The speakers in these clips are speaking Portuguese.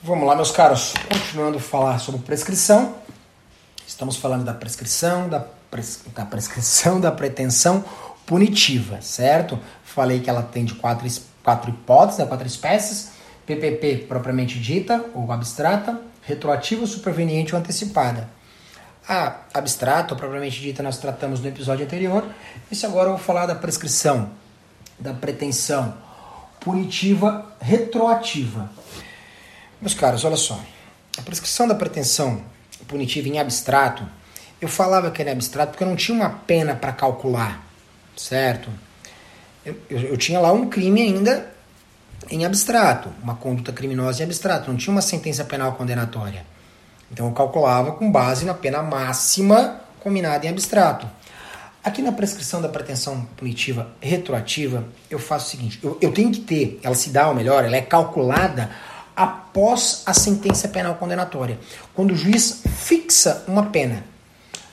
Vamos lá, meus caros. Continuando a falar sobre prescrição. Estamos falando da prescrição, da, pres... da prescrição da pretensão punitiva, certo? Falei que ela tem de quatro, quatro hipóteses, né, quatro espécies. PPP propriamente dita ou abstrata, retroativa, superveniente ou antecipada. A abstrata ou propriamente dita nós tratamos no episódio anterior. Esse agora eu vou falar da prescrição, da pretensão punitiva retroativa. Meus caros, olha só. A prescrição da pretensão punitiva em abstrato, eu falava que era abstrato porque eu não tinha uma pena para calcular, certo? Eu, eu, eu, tinha lá um crime ainda em abstrato, uma conduta criminosa em abstrato, não tinha uma sentença penal condenatória. Então eu calculava com base na pena máxima combinada em abstrato. Aqui na prescrição da pretensão punitiva retroativa, eu faço o seguinte: eu, eu tenho que ter, ela se dá, ou melhor, ela é calculada após a sentença penal condenatória. Quando o juiz fixa uma pena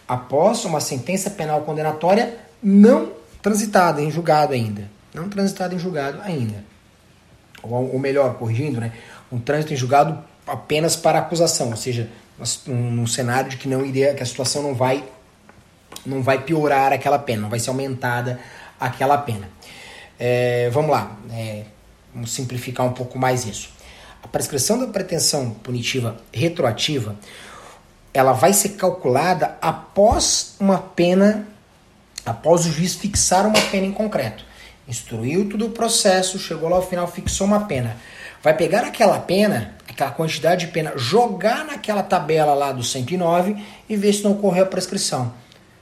após uma sentença penal condenatória não transitada em julgado ainda. Não transitada em julgado ainda. Ou, ou melhor, corrigindo, né? Um trânsito em julgado apenas para acusação, ou seja, num cenário de que não iria, que a situação não vai não vai piorar aquela pena, não vai ser aumentada aquela pena. É, vamos lá, é, vamos simplificar um pouco mais isso. A prescrição da pretensão punitiva retroativa, ela vai ser calculada após uma pena, após o juiz fixar uma pena em concreto. Instruiu todo o processo, chegou lá ao final, fixou uma pena. Vai pegar aquela pena, aquela quantidade de pena, jogar naquela tabela lá do 109 e ver se não ocorreu a prescrição.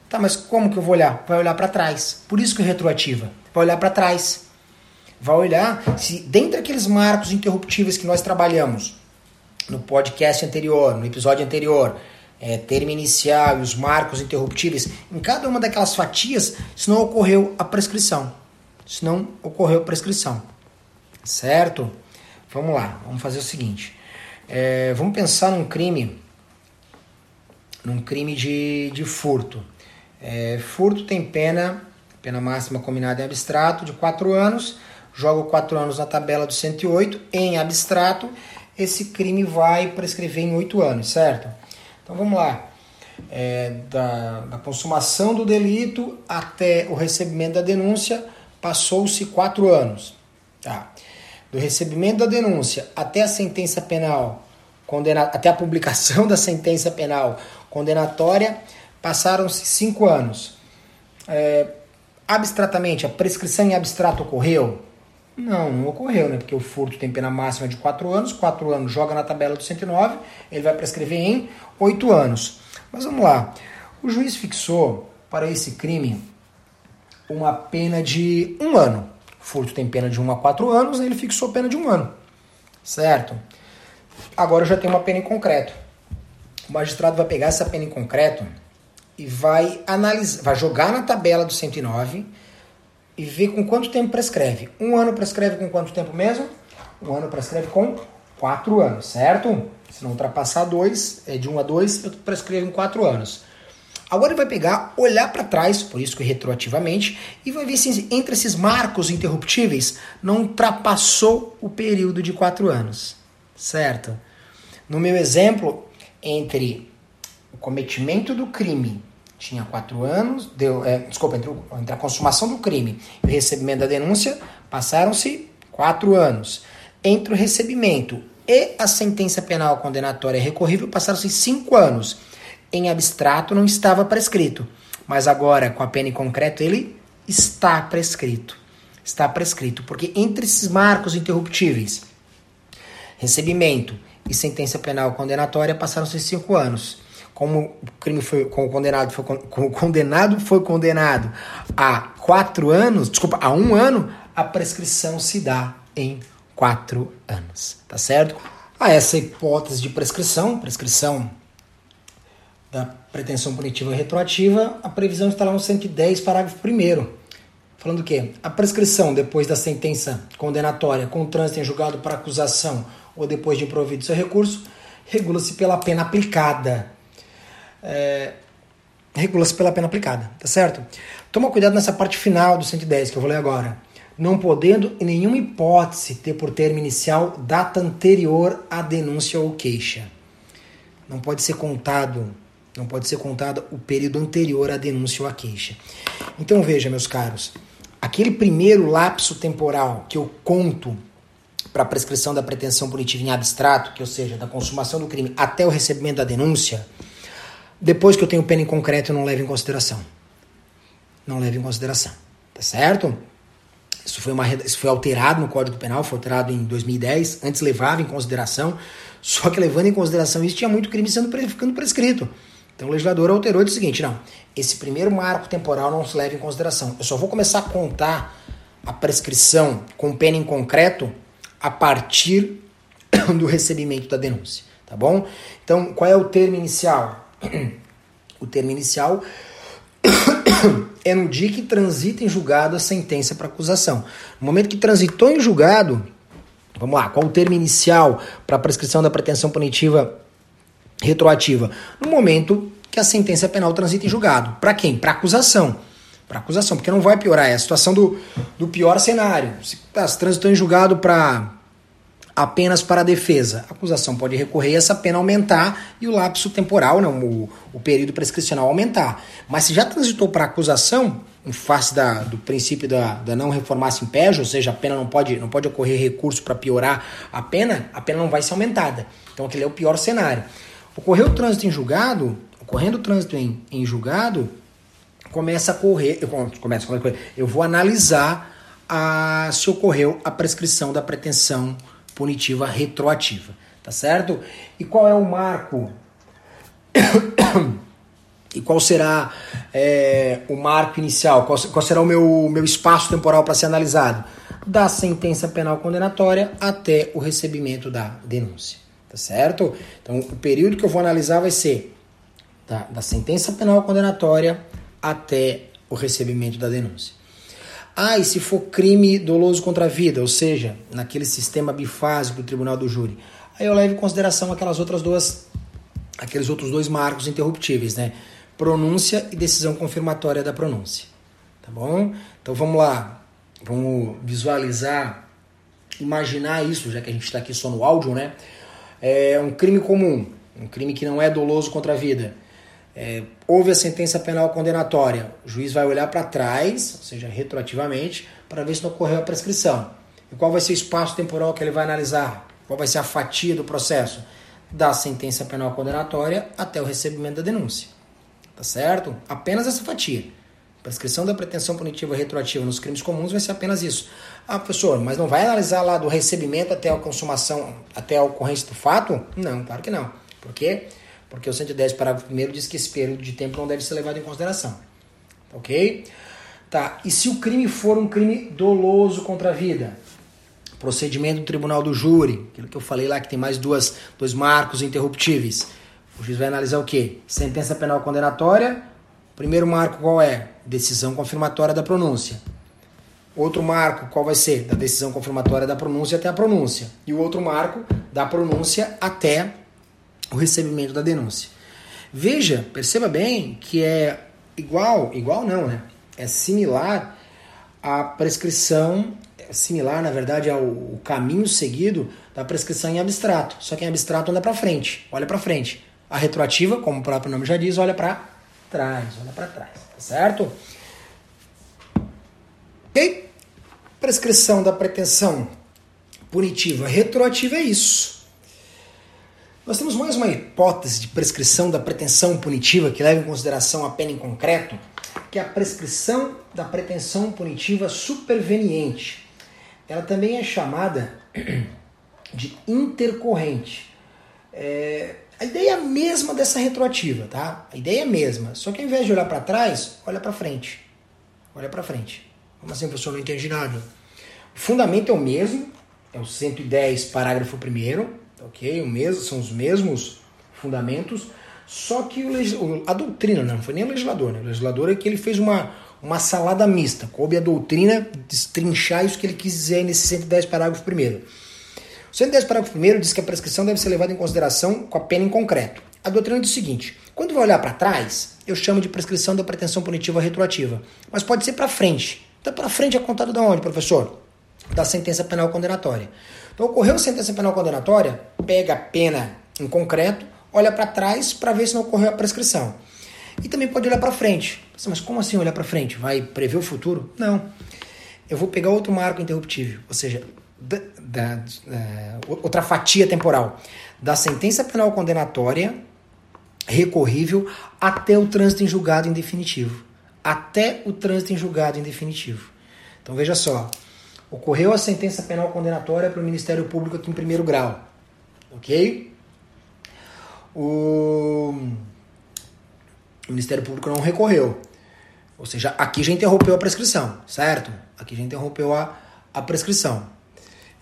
Tá, mas como que eu vou olhar? Vai olhar para trás. Por isso que é retroativa. Vai olhar para trás vai olhar se dentre aqueles marcos interruptíveis que nós trabalhamos no podcast anterior, no episódio anterior, é, termo inicial e os marcos interruptíveis, em cada uma daquelas fatias, se não ocorreu a prescrição. Se não ocorreu a prescrição. Certo? Vamos lá, vamos fazer o seguinte. É, vamos pensar num crime, num crime de, de furto. É, furto tem pena, pena máxima combinada em abstrato, de 4 anos jogo 4 anos na tabela do 108, em abstrato, esse crime vai prescrever em 8 anos, certo? Então vamos lá. É, da, da, consumação do delito até o recebimento da denúncia, passou-se 4 anos. Tá. Do recebimento da denúncia até a sentença penal, condena, até a publicação da sentença penal condenatória, passaram-se 5 anos. É, abstratamente, a prescrição em abstrato ocorreu? Não, não ocorreu, né? Porque o furto tem pena máxima de 4 anos, 4 anos joga na tabela do 109, ele vai prescrever em 8 anos. Mas vamos lá. O juiz fixou para esse crime uma pena de um ano. O furto tem pena de 1 a 4 anos, ele fixou pena de um ano. Certo? Agora já tenho uma pena em concreto. O magistrado vai pegar essa pena em concreto e vai analisar, vai jogar na tabela do 109 e ver com quanto tempo prescreve. Um ano prescreve com quanto tempo mesmo? Um ano prescreve com quatro anos, certo? Se não ultrapassar dois, é de um a dois, eu prescrevo em quatro anos. Agora ele vai pegar, olhar para trás, por isso que retroativamente, e vai ver se entre esses marcos interruptíveis não ultrapassou o período de quatro anos, certo? No meu exemplo, entre o cometimento do crime tinha quatro anos, deu, é, desculpa, entre, entre, a consumação do crime e o recebimento da denúncia, passaram-se quatro anos. Entre o recebimento e a sentença penal condenatória recorrível, passaram-se cinco anos. Em abstrato não estava prescrito, mas agora, com a pena em concreto, ele está prescrito. Está prescrito, porque entre esses marcos interruptíveis, recebimento e sentença penal condenatória, passaram-se cinco anos como o crime foi como condenado foi como condenado foi condenado a quatro anos, desculpa, a um ano, a prescrição se dá em quatro anos, tá certo? A essa hipótese de prescrição, prescrição da pretensão punitiva retroativa, a previsão está lá no 110, parágrafo 1 Falando o quê? A prescrição depois da sentença condenatória com trânsito em julgado para acusação ou depois de improvido seu recurso, regula-se pela pena aplicada é, regula-se pela pena aplicada, tá certo? Toma cuidado nessa parte final do 110 que eu vou ler agora. não podendo em nenhuma hipótese ter por termo inicial data anterior à denúncia ou queixa. Não pode ser contado, não pode ser contado o período anterior à denúncia ou à queixa. Então veja, meus caros, aquele primeiro lapso temporal que eu conto para a prescrição da pretensão punitiva em abstrato, que ou seja, da consumação do crime até o recebimento da denúncia, depois que eu tenho pena em concreto, eu não levo em consideração. Não levo em consideração. Tá certo? Isso foi, uma, isso foi alterado no Código Penal, foi alterado em 2010. Antes levava em consideração, só que levando em consideração isso, tinha muito crime sendo ficando prescrito. Então o legislador alterou e disse o seguinte: não, esse primeiro marco temporal não se leva em consideração. Eu só vou começar a contar a prescrição com pena em concreto a partir do recebimento da denúncia, tá bom? Então, qual é o termo inicial? O termo inicial é no dia que transita em julgado a sentença para acusação. No momento que transitou em julgado, vamos lá, qual o termo inicial para a prescrição da pretensão punitiva retroativa? No momento que a sentença penal transita em julgado. Para quem? Para acusação. Para acusação, porque não vai piorar. É a situação do, do pior cenário. Se, tá, se transitou em julgado para apenas para a defesa. A acusação pode recorrer essa pena aumentar e o lapso temporal, não, o, o período prescricional aumentar. Mas se já transitou para a acusação, em face da, do princípio da, da não reformar-se império, ou seja, a pena não pode, não pode ocorrer recurso para piorar a pena, a pena não vai ser aumentada. Então aquele é o pior cenário. Ocorreu o trânsito em julgado, ocorrendo o trânsito em, em julgado, começa a correr, eu, começa, eu vou analisar a, se ocorreu a prescrição da pretensão punitiva retroativa, tá certo? E qual é o marco? e qual será é, o marco inicial? Qual, qual, será o meu, meu espaço temporal para ser analisado? Da sentença penal condenatória até o recebimento da denúncia, tá certo? Então, o período que eu vou analisar vai ser da, da sentença penal condenatória até o recebimento da denúncia. Ah, e se for crime doloso contra a vida, ou seja, naquele sistema bifásico do tribunal do júri, aí eu levo em consideração aquelas outras duas, aqueles outros dois marcos interruptíveis, né? Pronúncia e decisão confirmatória da pronúncia. Tá bom? Então vamos lá, vamos visualizar, imaginar isso, já que a gente está aqui só no áudio, né? É um crime comum, um crime que não é doloso contra a vida é, houve a sentença penal condenatória, o juiz vai olhar para trás, ou seja, retroativamente, para ver se não ocorreu a prescrição. E qual vai ser o espaço temporal que ele vai analisar? Qual vai ser a fatia do processo? Da sentença penal condenatória até o recebimento da denúncia. Tá certo? Apenas essa fatia. Prescrição da pretensão punitiva retroativa nos crimes comuns vai ser apenas isso. Ah, professor, mas não vai analisar lá do recebimento até a consumação, até a ocorrência do fato? Não, claro que não. Por quê? Porque o 110, parágrafo 1 diz que esse período de tempo não deve ser levado em consideração. Ok? Tá, e se o crime for um crime doloso contra a vida? Procedimento do tribunal do júri, aquilo que eu falei lá que tem mais duas, dois marcos interruptíveis. O juiz vai analisar o quê? Sentença penal condenatória. Primeiro marco qual é? Decisão confirmatória da pronúncia. Outro marco qual vai ser? Da decisão confirmatória da pronúncia até a pronúncia. E o outro marco da pronúncia até o recebimento da denúncia. Veja, perceba bem que é igual, igual não, né? É similar à prescrição, é similar, na verdade, ao caminho seguido da prescrição em abstrato. Só que em abstrato anda para frente, olha para frente. A retroativa, como o próprio nome já diz, olha para trás, olha para trás, tá certo? Ok? Prescrição da pretensão punitiva retroativa é isso. Nós temos mais uma hipótese de prescrição da pretensão punitiva que leva em consideração a pena em concreto, que é a prescrição da pretensão punitiva superveniente. Ela também é chamada de intercorrente. É, a ideia é a mesma dessa retroativa, tá? A ideia é a mesma, só que ao invés de olhar para trás, olha para frente. Olha para frente. Como assim, professor? Não entendi nada. O fundamento é o mesmo, é o 110, parágrafo 1 ok? O mesmo, são os mesmos fundamentos, só que o, a doutrina, não foi nem o legislador, né? O legislador é que ele fez uma, uma salada mista, coube a doutrina destrinchar isso que ele quis dizer nesse 110 parágrafo primeiro. O 110 parágrafo primeiro diz que a prescrição deve ser levada em consideração com a pena em concreto. A doutrina diz o seguinte: quando vai olhar para trás, eu chamo de prescrição da pretensão punitiva retroativa, mas pode ser para frente, Tá para frente é contado da onde, professor? Da sentença penal condenatória. Então, ocorreu a sentença penal condenatória, pega a pena em concreto, olha para trás para ver se não ocorreu a prescrição. E também pode olhar para frente. Mas como assim olhar para frente? Vai prever o futuro? Não. Eu vou pegar outro marco interruptível, ou seja, da, da, da, outra fatia temporal da sentença penal condenatória recorrível até o trânsito em julgado em definitivo. Até o trânsito em julgado em definitivo. Então veja só, ocorreu a sentença penal condenatória para o Ministério Público aqui em primeiro grau, ok? O, o Ministério Público não recorreu, ou seja, aqui já interrompeu a prescrição, certo? Aqui já interrompeu a, a prescrição.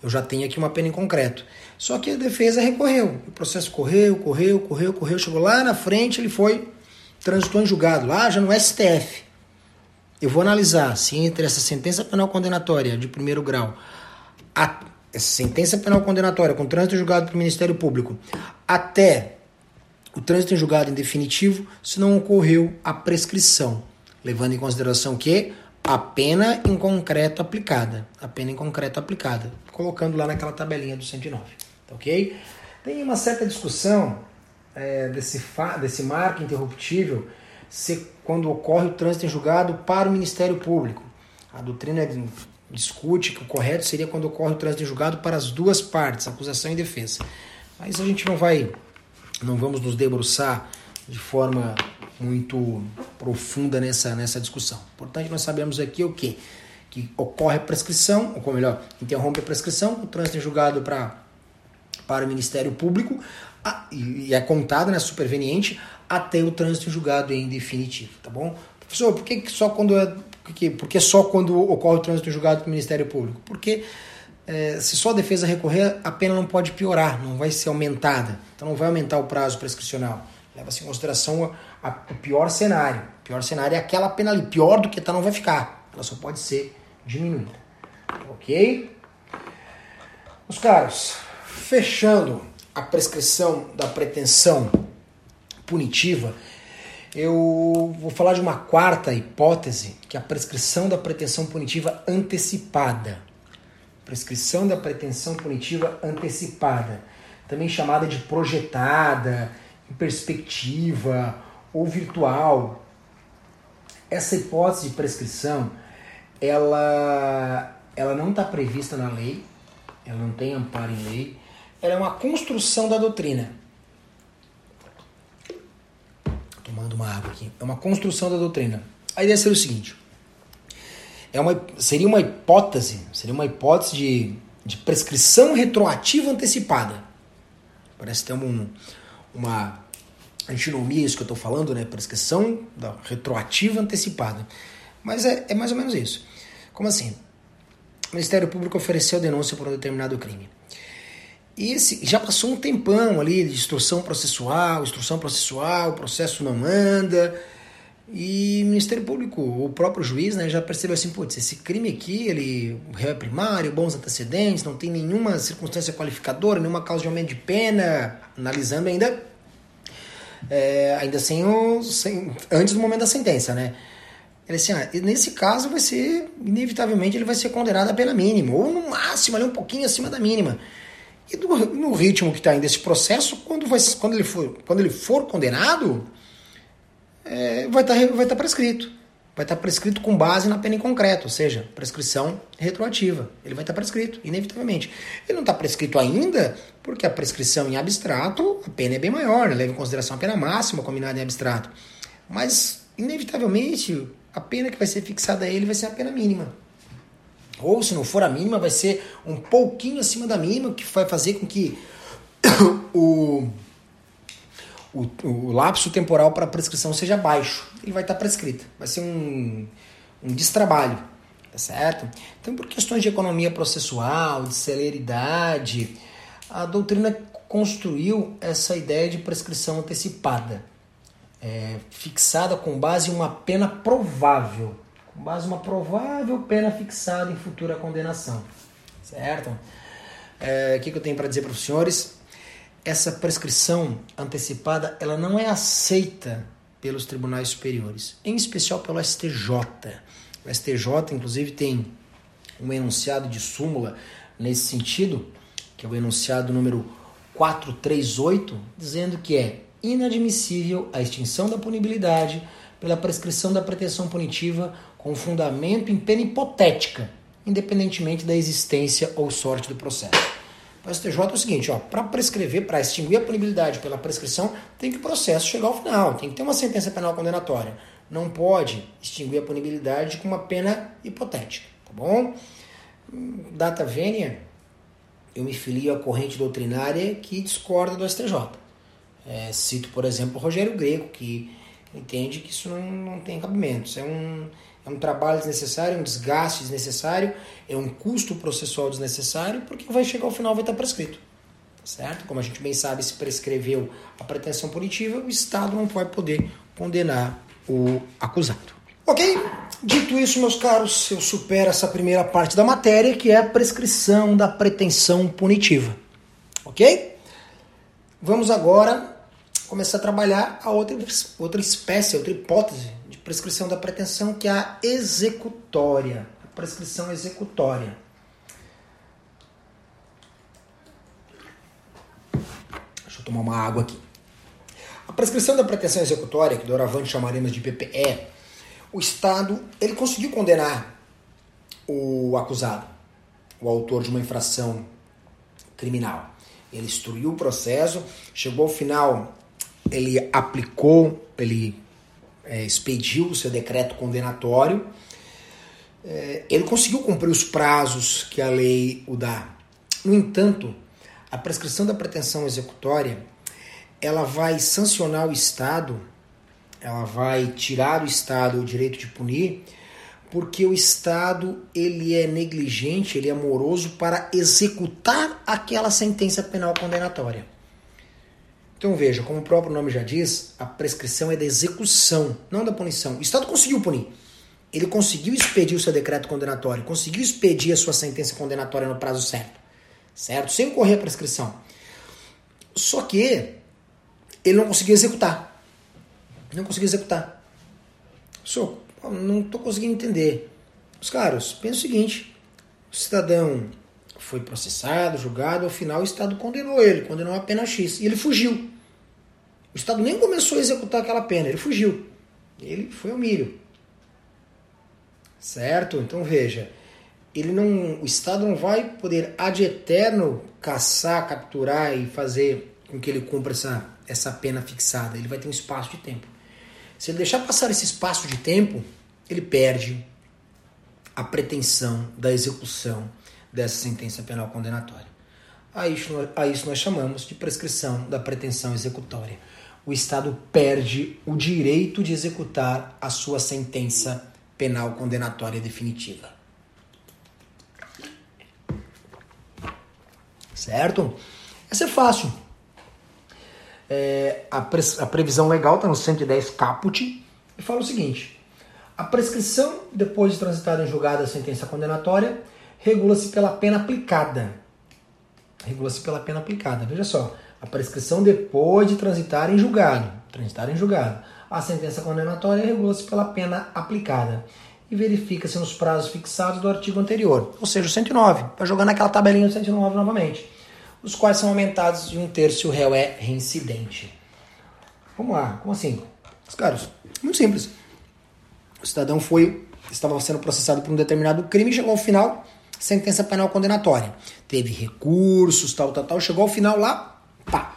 Eu já tenho aqui uma pena em concreto. Só que a defesa recorreu. O processo correu, correu, correu, correu. Chegou lá na frente, ele foi, transitou em julgado, lá já no STF. Eu vou analisar se entre essa sentença penal condenatória de primeiro grau, a, essa sentença penal condenatória com trânsito julgado pelo Ministério Público, até o trânsito em julgado em definitivo, se não ocorreu a prescrição, levando em consideração que a pena em concreto aplicada. A pena em concreto aplicada. Colocando lá naquela tabelinha do 109. Tá ok? Tem uma certa discussão é, desse, desse marco interruptível se quando ocorre o trânsito em julgado para o Ministério Público. A doutrina discute que o correto seria quando ocorre o trânsito em julgado para as duas partes, acusação e defesa. Mas a gente não vai, não vamos nos debruçar de forma muito profunda nessa, nessa discussão. Portanto, nós sabemos aqui o quê? Que ocorre a prescrição, ou melhor, interrompe a prescrição, o trânsito é julgado para, para o Ministério Público a, e é contado, né, superveniente, até o trânsito julgado em definitivo, tá bom? Professor, por que só quando é, por que só quando ocorre o trânsito julgado para o Ministério Público? Porque é, se só a defesa recorrer, a pena não pode piorar, não vai ser aumentada. Então não vai aumentar o prazo prescricional. Leva-se em consideração a, o pior cenário. O pior cenário é aquela pena ali. Pior do que tá não vai ficar. Ela só pode ser diminuída. Ok? Os caros, fechando a prescrição da pretensão punitiva, eu vou falar de uma quarta hipótese, que é a prescrição da pretensão punitiva antecipada. Prescrição da pretensão punitiva antecipada, também chamada de projetada, em perspectiva ou virtual. Essa hipótese de prescrição, ela, ela não está prevista na lei, ela não tem amparo em lei, ela é uma construção da doutrina. Tomando uma água aqui. É uma construção da doutrina. A ideia seria o seguinte: é uma, seria uma hipótese, seria uma hipótese de, de prescrição retroativa antecipada. Parece ter um, uma antinomia, isso que eu estou falando, né? Prescrição da retroativa antecipada. Mas é, é mais ou menos isso. Como assim? O Ministério Público ofereceu denúncia por um determinado crime. Esse, já passou um tempão ali de instrução processual, instrução processual, o processo não anda. E o Ministério Público, o próprio juiz, né, já percebeu assim, putz, esse crime aqui, ele réu é primário, bons antecedentes, não tem nenhuma circunstância qualificadora, nenhuma causa de aumento de pena, analisando ainda é, ainda sem o, sem, antes do momento da sentença, né? Ele assim, ah, nesse caso vai ser, inevitavelmente, ele vai ser condenado a pena mínima, ou no máximo ali um pouquinho acima da mínima. E do, no ritmo que está ainda esse processo, quando, vai, quando, ele, for, quando ele for condenado, é, vai estar tá, vai tá prescrito vai estar prescrito com base na pena em concreto, ou seja, prescrição retroativa. Ele vai estar prescrito, inevitavelmente. Ele não está prescrito ainda porque a prescrição em abstrato, a pena é bem maior, né? leva em consideração a pena máxima combinada em abstrato. Mas, inevitavelmente, a pena que vai ser fixada a ele vai ser a pena mínima. Ou, se não for a mínima, vai ser um pouquinho acima da mínima, que vai fazer com que o o, o lapso temporal para prescrição seja baixo. Ele vai estar tá prescrito. Vai ser um, um destrabalho. Tá certo? Então, por questões de economia processual, de celeridade, a doutrina construiu essa ideia de prescrição antecipada, é, fixada com base em uma pena provável, com base uma provável pena fixada em futura condenação, certo? É, o que, que eu tenho para dizer para os senhores? essa prescrição antecipada ela não é aceita pelos tribunais superiores, em especial pelo STJ. O STJ, inclusive, tem um enunciado de súmula nesse sentido, que é o enunciado número 438, dizendo que é inadmissível a extinção da punibilidade pela prescrição da pretensão punitiva com fundamento em pena hipotética, independentemente da existência ou sorte do processo. O STJ é o seguinte, ó, para prescrever, para extinguir a punibilidade pela prescrição, tem que o processo chegar ao final, tem que ter uma sentença penal condenatória. Não pode extinguir a punibilidade com uma pena hipotética, tá bom? Data vênia, eu me filio à corrente doutrinária que discorda do STJ. É, cito, por exemplo, Rogério Greco, que entende que isso não, não tem cabimento. Isso é um, é um trabalho desnecessário, um desgaste desnecessário, é um custo processual desnecessário, porque vai chegar ao final vai estar prescrito. Certo? Como a gente bem sabe, se prescreveu a pretensão punitiva, o Estado não vai poder condenar o acusado. Ok? Dito isso, meus caros, eu supero essa primeira parte da matéria, que é a prescrição da pretensão punitiva. Ok? Vamos agora começar a trabalhar a outra, outra espécie, outra hipótese prescrição da pretensão, que é a executória. A prescrição executória. Deixa eu tomar uma água aqui. A prescrição da pretensão executória, que doravante chamaremos de PPE, o Estado ele conseguiu condenar o acusado, o autor de uma infração criminal. Ele instruiu o processo, chegou ao final, ele aplicou, ele é, expediu o seu decreto condenatório, é, ele conseguiu cumprir os prazos que a lei o dá. No entanto, a prescrição da pretensão executória ela vai sancionar o Estado, ela vai tirar do Estado o direito de punir, porque o Estado ele é negligente, ele é moroso para executar aquela sentença penal condenatória. Então veja, como o próprio nome já diz, a prescrição é da execução, não da punição. O Estado conseguiu punir. Ele conseguiu expedir o seu decreto condenatório, conseguiu expedir a sua sentença condenatória no prazo certo. Certo? Sem correr a prescrição. Só que ele não conseguiu executar. Não conseguiu executar. Só, não estou conseguindo entender. Os caras, pensa o seguinte: o cidadão foi processado, julgado, ao final o Estado condenou ele, condenou a pena X. E ele fugiu. O Estado nem começou a executar aquela pena, ele fugiu. Ele foi ao milho. Certo? Então veja, ele não, o Estado não vai poder ad eterno caçar, capturar e fazer com que ele cumpra essa, essa pena fixada. Ele vai ter um espaço de tempo. Se ele deixar passar esse espaço de tempo, ele perde a pretensão da execução dessa sentença penal condenatória. A isso, a isso nós chamamos de prescrição da pretensão executória o Estado perde o direito de executar a sua sentença penal condenatória definitiva. Certo? Essa é fácil. É, a, pre a, previsão legal está no 110 caput e fala o seguinte: a prescrição, depois de transitada em julgado a sentença condenatória, regula-se pela pena aplicada. Regula-se pela pena aplicada. Veja só, a prescrição depois de transitar em julgado. Transitar em julgado. A sentença condenatória regula-se pela pena aplicada e verifica-se nos prazos fixados do artigo anterior, ou seja, o 109, para jogar naquela tabelinha do 109 novamente, os quais são aumentados de um terço se o réu é reincidente. Vamos lá, como assim? Os caras, muito simples. O cidadão foi, estava sendo processado por um determinado crime chegou ao final, sentença penal condenatória. Teve recursos, tal, tal, tal, chegou ao final lá, Pá.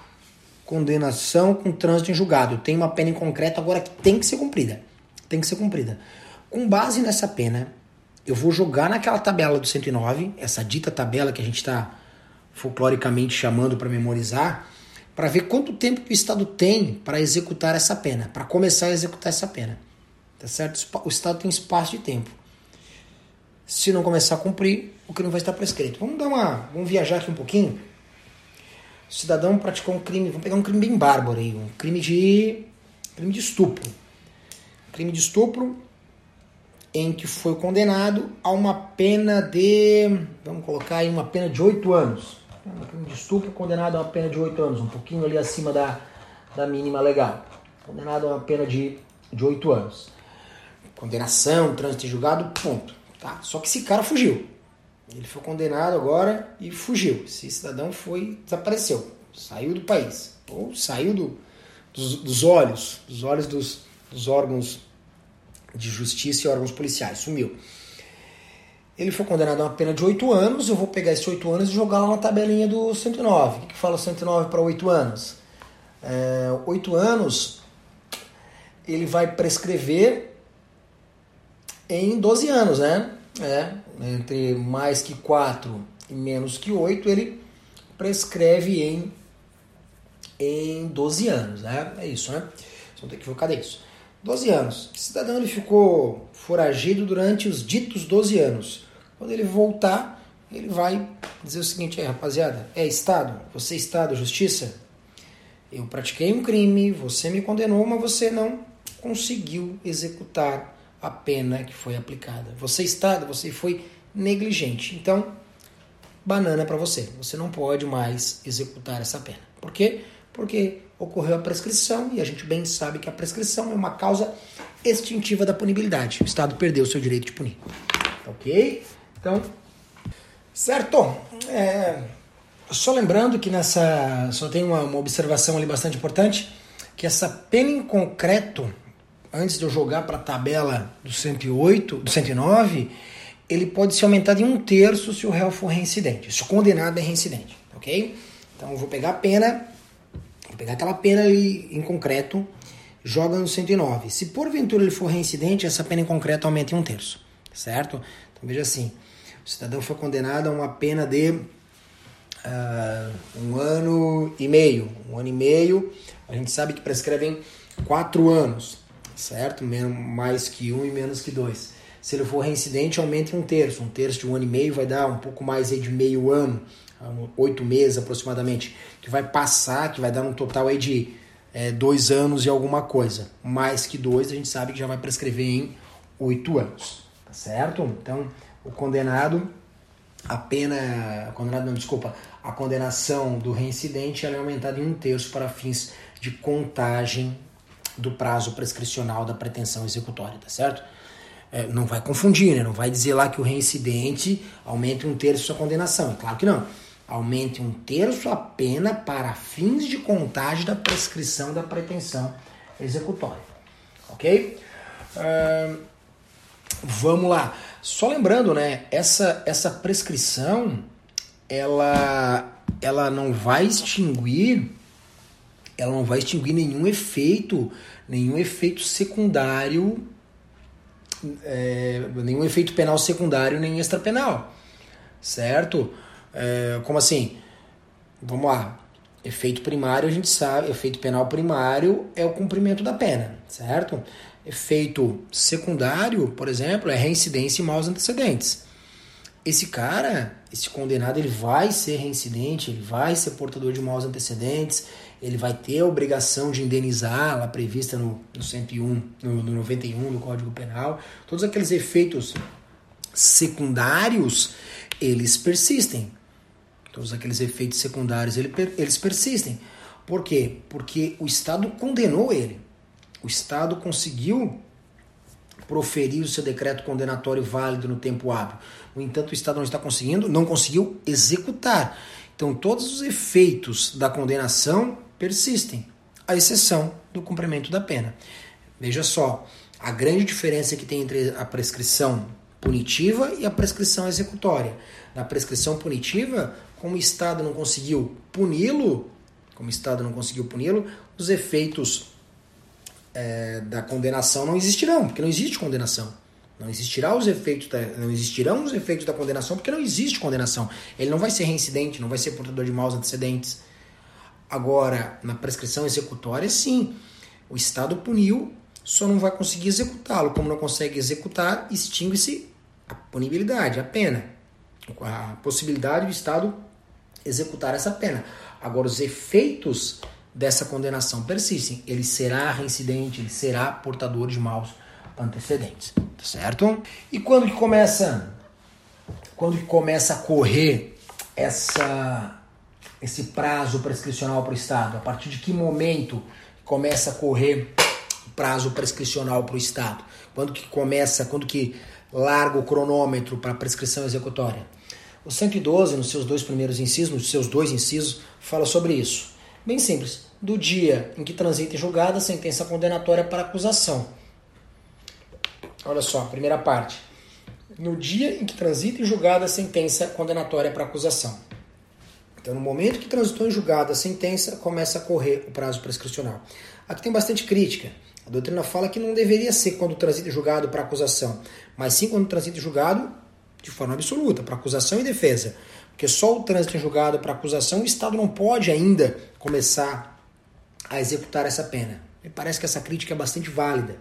Condenação com trânsito em julgado. Tem uma pena em concreto agora que tem que ser cumprida. Tem que ser cumprida. Com base nessa pena, eu vou jogar naquela tabela do 109, essa dita tabela que a gente está folcloricamente chamando para memorizar, para ver quanto tempo o Estado tem para executar essa pena, para começar a executar essa pena. Tá certo? O Estado tem espaço de tempo. Se não começar a cumprir, o crime vai estar prescrito. Vamos dar uma, vamos viajar aqui um pouquinho o cidadão praticou um crime, vamos pegar um crime bem bárbaro aí, um crime de crime de estupro. Um crime de estupro em que foi condenado a uma pena de, vamos colocar aí uma pena de oito anos. Um crime de estupro condenado a uma pena de oito anos, um pouquinho ali acima da, da mínima legal. Condenado a uma pena de oito anos. condenação, trânsito em julgado, ponto. Tá? Só que esse cara fugiu. Ele foi condenado agora e fugiu. Esse cidadão foi, desapareceu, saiu do país, ou saiu do, dos, dos olhos, dos olhos dos, dos órgãos de justiça e órgãos policiais, sumiu. Ele foi condenado a uma pena de 8 anos. Eu vou pegar esses 8 anos e jogar lá na tabelinha do 109. O que, que fala 109 para 8 anos? É, 8 anos ele vai prescrever em 12 anos, né? É, entre mais que 4 e menos que 8, ele prescreve em, em 12 anos, né? É isso, né? Vocês vão ter que ver cadê isso? 12 anos. Esse cidadão ele ficou foragido durante os ditos 12 anos. Quando ele voltar, ele vai dizer o seguinte, é, rapaziada, é Estado, você é Estado, Justiça, eu pratiquei um crime, você me condenou, mas você não conseguiu executar a pena que foi aplicada. Você, Estado, você foi negligente. Então, banana para você. Você não pode mais executar essa pena. Por quê? Porque ocorreu a prescrição e a gente bem sabe que a prescrição é uma causa extintiva da punibilidade. O Estado perdeu o seu direito de punir. Ok? Então, certo? É, só lembrando que nessa. Só tem uma, uma observação ali bastante importante: que essa pena em concreto, antes de eu jogar para a tabela do 108, do 109, ele pode ser aumentado em um terço se o réu for reincidente, se o condenado é reincidente, ok? Então eu vou pegar a pena, vou pegar aquela pena ali em concreto, joga no 109. Se porventura ele for reincidente, essa pena em concreto aumenta em um terço, certo? Então veja assim, o cidadão foi condenado a uma pena de uh, um ano e meio. Um ano e meio, a gente sabe que prescrevem quatro anos, certo? Mais que um e menos que dois. Se ele for reincidente, aumenta em um terço. Um terço de um ano e meio vai dar um pouco mais aí de meio ano, oito meses aproximadamente, que vai passar, que vai dar um total aí de é, dois anos e alguma coisa. Mais que dois, a gente sabe que já vai prescrever em oito anos, tá certo? Então, o condenado, a pena, condenado não, desculpa, a condenação do reincidente é aumentada em um terço para fins de contagem do prazo prescricional da pretensão executória, tá certo? É, não vai confundir, né? não vai dizer lá que o reincidente aumente um terço a condenação, é claro que não. Aumente um terço a pena para fins de contagem da prescrição da pretensão executória, ok? Uh, vamos lá. Só lembrando, né, essa, essa prescrição, ela, ela não vai extinguir, ela não vai extinguir nenhum efeito, nenhum efeito secundário, é, nenhum efeito penal secundário nem extrapenal, certo? É, como assim? Vamos lá. Efeito primário, a gente sabe, efeito penal primário é o cumprimento da pena, certo? Efeito secundário, por exemplo, é reincidência em maus antecedentes. Esse cara, esse condenado, ele vai ser reincidente, ele vai ser portador de maus antecedentes, ele vai ter a obrigação de indenizar, lá prevista no, no 101, no, no 91 do Código Penal. Todos aqueles efeitos secundários, eles persistem. Todos aqueles efeitos secundários, eles persistem. Por quê? Porque o Estado condenou ele o Estado conseguiu proferir o seu decreto condenatório válido no tempo hábil. No entanto, o Estado não está conseguindo, não conseguiu executar. Então, todos os efeitos da condenação persistem, à exceção do cumprimento da pena. Veja só, a grande diferença que tem entre a prescrição punitiva e a prescrição executória. Na prescrição punitiva, como o Estado não conseguiu puni-lo, como o Estado não conseguiu puni-lo, os efeitos é, da condenação não existirão, porque não existe condenação. Não existirá os efeitos da, não existirão os efeitos da condenação porque não existe condenação. Ele não vai ser reincidente, não vai ser portador de maus antecedentes. Agora, na prescrição executória, sim. O Estado puniu, só não vai conseguir executá-lo. Como não consegue executar, extingue-se a punibilidade, a pena. A possibilidade do Estado executar essa pena. Agora, os efeitos dessa condenação persistem, ele será reincidente, ele será portador de maus antecedentes, tá certo? E quando que começa quando que começa a correr essa esse prazo prescricional para o Estado? A partir de que momento começa a correr prazo prescricional para o Estado? Quando que começa, quando que larga o cronômetro para a prescrição executória? O 112, nos seus dois primeiros incisos, nos seus dois incisos, fala sobre isso. Bem simples. Do dia em que transita em julgado a sentença condenatória para acusação. Olha só, primeira parte. No dia em que transita em julgado a sentença condenatória para acusação. Então, no momento que transitou em julgado a sentença, começa a correr o prazo prescricional. Aqui tem bastante crítica. A doutrina fala que não deveria ser quando transita julgado para acusação, mas sim quando transita julgado de forma absoluta, para acusação e defesa. Porque só o trânsito em julgado para acusação, o Estado não pode ainda começar a executar essa pena. Me parece que essa crítica é bastante válida,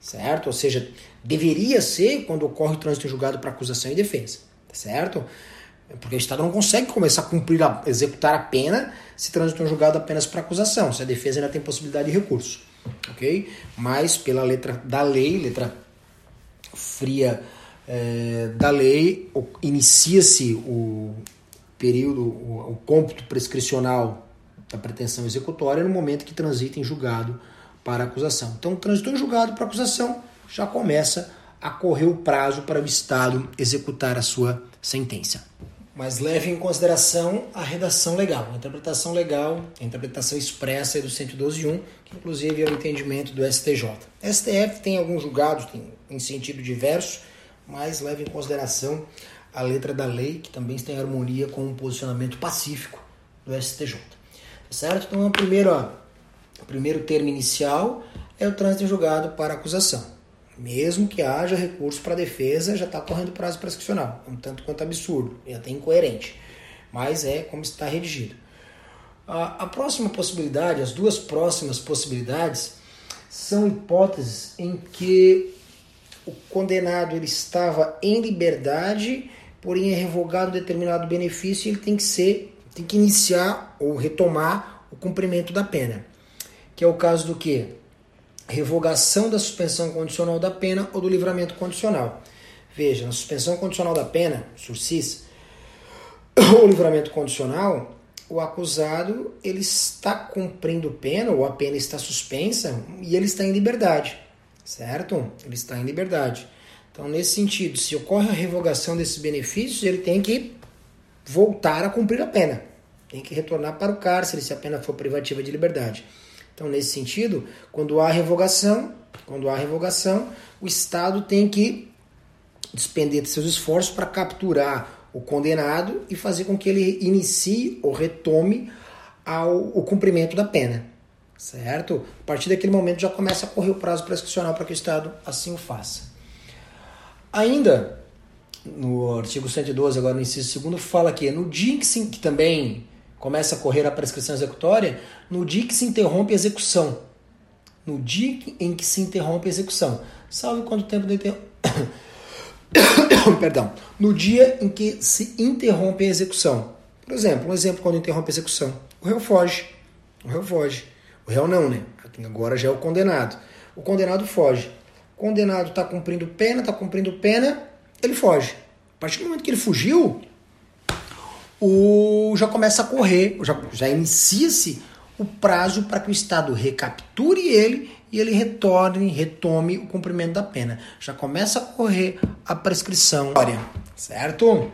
certo? Ou seja, deveria ser quando ocorre o trânsito em julgado para acusação e defesa, certo? Porque o Estado não consegue começar a cumprir, a, executar a pena se trânsito em julgado apenas para acusação, se a defesa ainda tem possibilidade de recurso, ok? Mas pela letra da lei, letra fria é, da lei, inicia-se o período, o, o cômputo prescricional da pretensão executória no momento que transita em julgado para acusação. Então, transitou em julgado para acusação, já começa a correr o prazo para o Estado executar a sua sentença. Mas leve em consideração a redação legal, a interpretação legal, a interpretação expressa do 112.1, que inclusive é o entendimento do STJ. STF tem alguns julgados tem, em sentido diverso, mas leve em consideração a letra da lei, que também está em harmonia com o posicionamento pacífico do STJ. Tá certo? Então, o primeiro, o primeiro termo inicial é o trânsito julgado para acusação. Mesmo que haja recurso para defesa, já está correndo prazo prescricional. É um tanto quanto absurdo, e até incoerente. Mas é como está redigido. A, a próxima possibilidade, as duas próximas possibilidades, são hipóteses em que o condenado ele estava em liberdade, porém é revogado determinado benefício e ele tem que ser, tem que iniciar ou retomar o cumprimento da pena. Que é o caso do que? Revogação da suspensão condicional da pena ou do livramento condicional. Veja, na suspensão condicional da pena, sursis, ou livramento condicional, o acusado ele está cumprindo pena ou a pena está suspensa e ele está em liberdade certo? Ele está em liberdade. Então, nesse sentido, se ocorre a revogação desses benefícios, ele tem que voltar a cumprir a pena. Tem que retornar para o cárcere se a pena for privativa de liberdade. Então, nesse sentido, quando há revogação, quando há revogação, o Estado tem que despender de seus esforços para capturar o condenado e fazer com que ele inicie ou retome ao, o cumprimento da pena certo? A partir daquele momento já começa a correr o prazo prescricional para que o Estado assim o faça. Ainda, no artigo 112, agora no inciso 2, fala que no dia que, se, que também começa a correr a prescrição executória, no dia que se interrompe a execução. No dia em que se interrompe a execução. Salve quanto tempo de inter... Perdão. No dia em que se interrompe a execução. Por exemplo, um exemplo quando interrompe a execução. O réu foge. O réu foge. O réu não, né? Agora já é o condenado. O condenado foge. O condenado está cumprindo pena, está cumprindo pena, ele foge. A partir do momento que ele fugiu, o já começa a correr, já, já inicia-se o prazo para que o Estado recapture ele e ele retorne, retome o cumprimento da pena. Já começa a correr a prescrição, certo?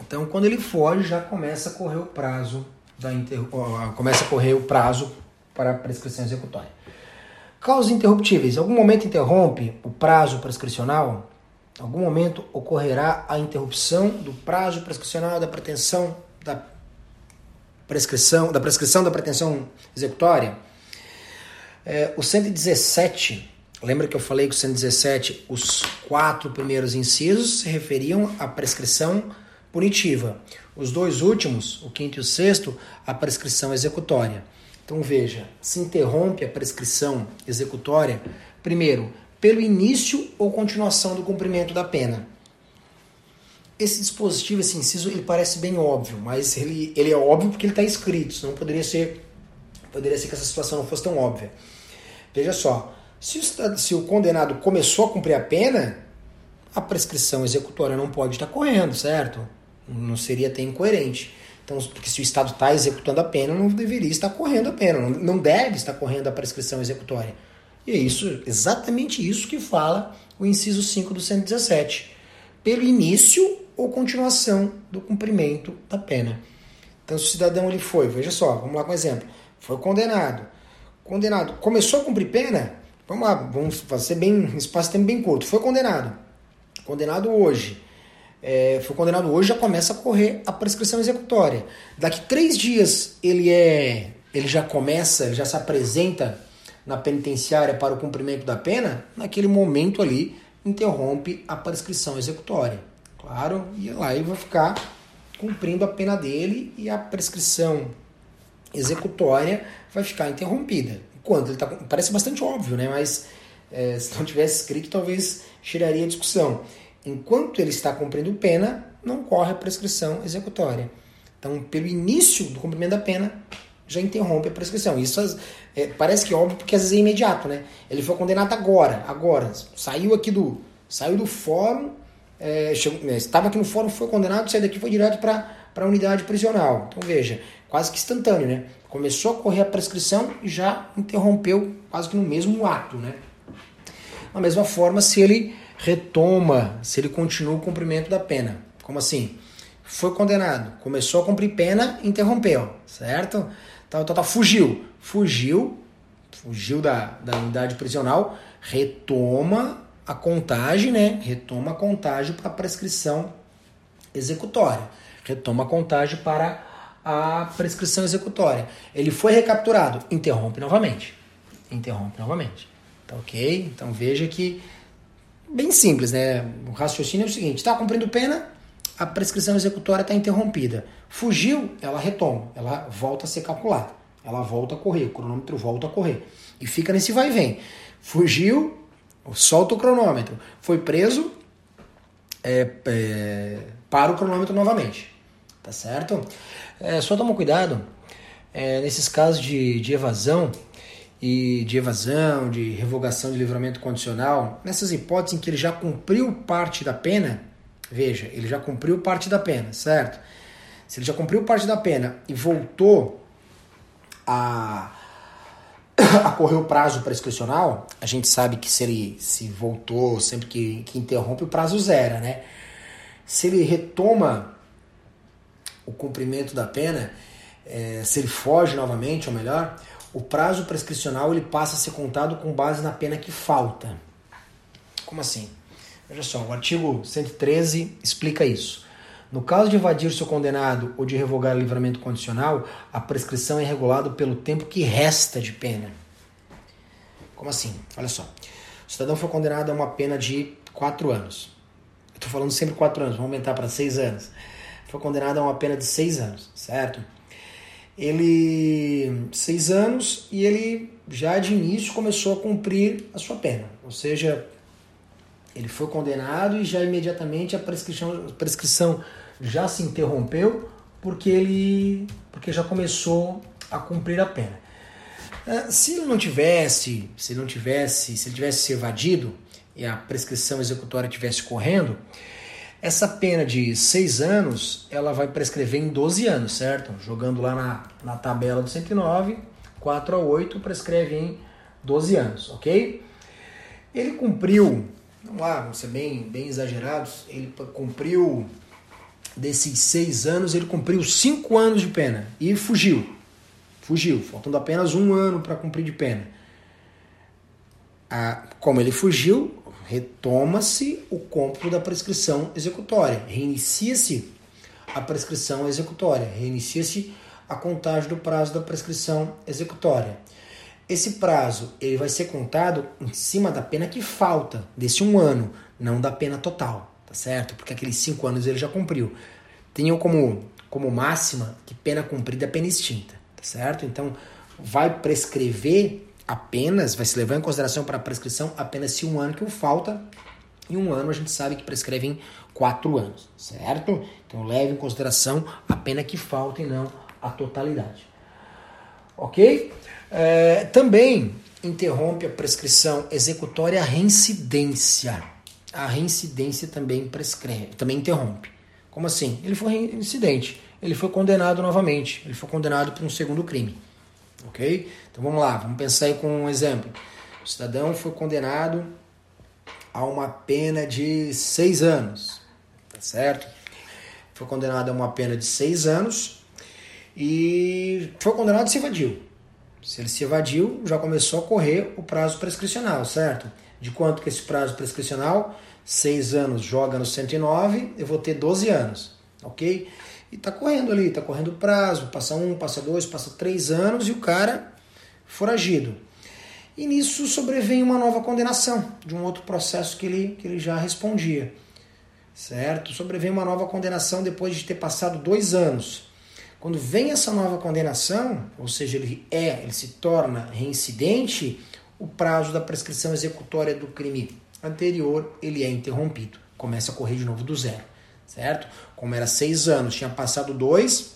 Então, quando ele foge, já começa a correr o prazo da inter... começa a correr o prazo para a prescrição executória. Causas interruptíveis. Algum momento interrompe o prazo prescricional? Algum momento ocorrerá a interrupção do prazo prescricional da pretensão da prescrição da prescrição da pretensão executória? É, o 117, lembra que eu falei que o 117, os quatro primeiros incisos se referiam à prescrição punitiva. Os dois últimos, o quinto e o sexto, à prescrição executória. Então veja, se interrompe a prescrição executória, primeiro, pelo início ou continuação do cumprimento da pena. Esse dispositivo, esse inciso, ele parece bem óbvio, mas ele, ele é óbvio porque ele está escrito, senão poderia ser, poderia ser que essa situação não fosse tão óbvia. Veja só, se o, se o condenado começou a cumprir a pena, a prescrição executória não pode estar correndo, certo? Não seria até incoerente. Então, porque se o Estado está executando a pena, não deveria estar correndo a pena, não deve estar correndo a prescrição executória. E é isso, exatamente isso que fala o inciso 5 do 117. Pelo início ou continuação do cumprimento da pena. Então, se o cidadão ele foi, veja só, vamos lá com um exemplo. Foi condenado. Condenado. Começou a cumprir pena? Vamos lá, vamos fazer bem, espaço tempo bem curto. Foi condenado. Condenado hoje. É, foi condenado hoje, já começa a correr a prescrição executória. Daqui três dias ele é. Ele já começa, já se apresenta na penitenciária para o cumprimento da pena, naquele momento ali interrompe a prescrição executória. Claro, e lá ele vai ficar cumprindo a pena dele e a prescrição executória vai ficar interrompida. Enquanto ele tá, parece bastante óbvio, né? Mas é, se não tivesse escrito, talvez geraria discussão. Enquanto ele está cumprindo pena, não corre a prescrição executória. Então, pelo início do cumprimento da pena, já interrompe a prescrição. Isso é, parece que é óbvio porque às vezes é imediato, né? Ele foi condenado agora, agora. Saiu aqui do, saiu do fórum, é, chegou, né, estava aqui no fórum, foi condenado, saiu daqui foi direto para a unidade prisional. Então veja, quase que instantâneo, né? Começou a correr a prescrição e já interrompeu quase que no mesmo ato, né? Da mesma forma, se ele retoma, se ele continua o cumprimento da pena. Como assim? Foi condenado, começou a cumprir pena, interrompeu, certo? Tal, tal, tal, fugiu. Fugiu, fugiu da, da unidade prisional, retoma a contagem, né? Retoma a contagem para a prescrição executória. Retoma a contagem para a prescrição executória. Ele foi recapturado, interrompe novamente. Interrompe novamente. Tá ok? Então veja que bem simples, né? O raciocínio é o seguinte: está cumprindo pena, a prescrição executória está interrompida. Fugiu, ela retoma, ela volta a ser calculada, ela volta a correr, o cronômetro volta a correr. E fica nesse vai e vem. Fugiu, solta o cronômetro. Foi preso, é, é, para o cronômetro novamente. Tá certo? É, só toma cuidado é, nesses casos de, de evasão e de evasão, de revogação de livramento condicional, nessas hipóteses em que ele já cumpriu parte da pena, Veja, ele já cumpriu parte da pena, certo? Se ele já cumpriu parte da pena e voltou a, a correr o prazo prescricional, a gente sabe que se ele se voltou sempre que, que interrompe, o prazo zera, né? Se ele retoma o cumprimento da pena, é, se ele foge novamente, ou melhor, o prazo prescricional ele passa a ser contado com base na pena que falta. Como assim? Veja só, o artigo 113 explica isso. No caso de evadir seu condenado ou de revogar o livramento condicional, a prescrição é regulada pelo tempo que resta de pena. Como assim? Olha só. O cidadão foi condenado a uma pena de 4 anos. Estou falando sempre 4 anos, vamos aumentar para 6 anos. Foi condenado a uma pena de 6 anos, certo? Ele. 6 anos e ele já de início começou a cumprir a sua pena. Ou seja, ele foi condenado e já imediatamente a prescrição, a prescrição já se interrompeu porque ele porque já começou a cumprir a pena. É, se ele não tivesse, se não tivesse, se ele tivesse se evadido e a prescrição executória tivesse correndo, essa pena de seis anos, ela vai prescrever em 12 anos, certo? Jogando lá na, na tabela do 109, 4 a 8 prescreve em 12 anos, ok? Ele cumpriu vamos lá, vamos ser bem, bem exagerados, ele cumpriu, desses seis anos, ele cumpriu cinco anos de pena e fugiu. Fugiu, faltando apenas um ano para cumprir de pena. Ah, como ele fugiu, retoma-se o cômputo da prescrição executória, reinicia-se a prescrição executória, reinicia-se a contagem do prazo da prescrição executória. Esse prazo ele vai ser contado em cima da pena que falta desse um ano, não da pena total, tá certo? Porque aqueles cinco anos ele já cumpriu. Tenham como, como máxima que pena cumprida é pena extinta, tá certo? Então vai prescrever apenas, vai se levar em consideração para a prescrição apenas se um ano que o falta, e um ano a gente sabe que prescreve em quatro anos, certo? Então leve em consideração a pena que falta e não a totalidade. Ok? É, também interrompe a prescrição executória a reincidência. A reincidência também prescreve, também interrompe. Como assim? Ele foi reincidente, ele foi condenado novamente, ele foi condenado por um segundo crime. Ok? Então vamos lá, vamos pensar aí com um exemplo. O cidadão foi condenado a uma pena de seis anos, tá certo? Foi condenado a uma pena de seis anos e foi condenado e se evadiu. Se ele se evadiu, já começou a correr o prazo prescricional, certo? De quanto que esse prazo prescricional? Seis anos joga no 109, eu vou ter 12 anos, ok? E tá correndo ali, tá correndo o prazo, passa um, passa dois, passa três anos e o cara foragido. E nisso sobrevém uma nova condenação de um outro processo que ele, que ele já respondia. Certo? Sobrevém uma nova condenação depois de ter passado dois anos. Quando vem essa nova condenação, ou seja, ele é, ele se torna reincidente, o prazo da prescrição executória do crime anterior ele é interrompido. Começa a correr de novo do zero. Certo? Como era seis anos, tinha passado dois,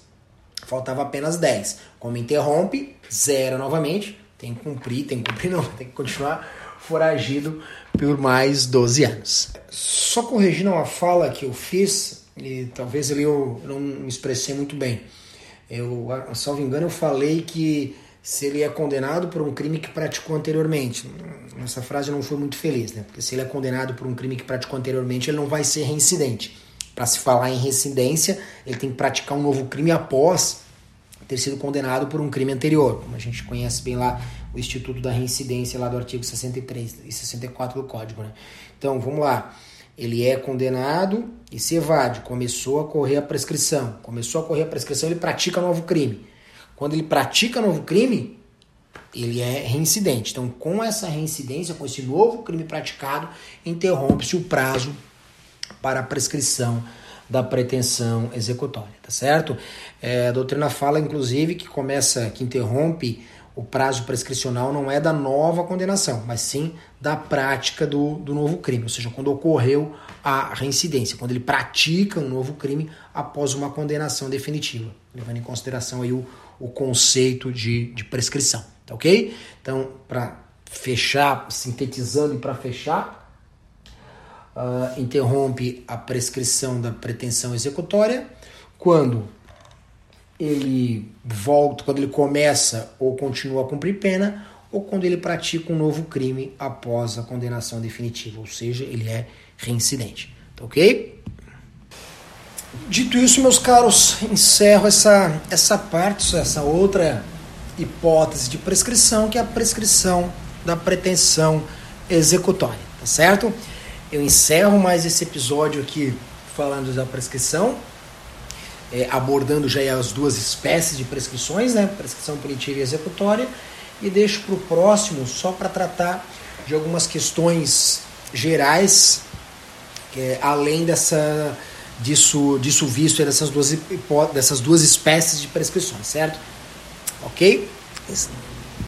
faltava apenas dez. Como interrompe, zero novamente, tem que cumprir, tem que cumprir não, tem que continuar foragido por mais 12 anos. Só corrigindo uma fala que eu fiz, e talvez ali eu não me expressei muito bem. Eu, salvo engano, eu falei que se ele é condenado por um crime que praticou anteriormente. Essa frase não foi muito feliz, né? Porque se ele é condenado por um crime que praticou anteriormente, ele não vai ser reincidente. Para se falar em reincidência, ele tem que praticar um novo crime após ter sido condenado por um crime anterior, como a gente conhece bem lá o Instituto da Reincidência lá do artigo 63 e 64 do Código. Né? Então, vamos lá. Ele é condenado e se evade, começou a correr a prescrição. Começou a correr a prescrição, ele pratica novo crime. Quando ele pratica novo crime, ele é reincidente. Então, com essa reincidência, com esse novo crime praticado, interrompe-se o prazo para a prescrição da pretensão executória, tá certo? É, a doutrina fala, inclusive, que começa, que interrompe o prazo prescricional não é da nova condenação, mas sim da prática do, do novo crime, ou seja, quando ocorreu a reincidência, quando ele pratica um novo crime após uma condenação definitiva, levando em consideração aí o, o conceito de, de prescrição, tá ok? Então, para fechar, sintetizando e para fechar, uh, interrompe a prescrição da pretensão executória quando ele volta, quando ele começa ou continua a cumprir pena, ou quando ele pratica um novo crime após a condenação definitiva, ou seja, ele é reincidente. Tá ok? Dito isso, meus caros, encerro essa, essa parte, essa outra hipótese de prescrição, que é a prescrição da pretensão executória, tá certo? eu encerro mais esse episódio aqui falando da prescrição, é, abordando já as duas espécies de prescrições, né? prescrição punitiva e executória, e deixo para o próximo só para tratar de algumas questões gerais, é, além dessa disso, disso visto dessas duas, dessas duas espécies de prescrições, certo? Ok?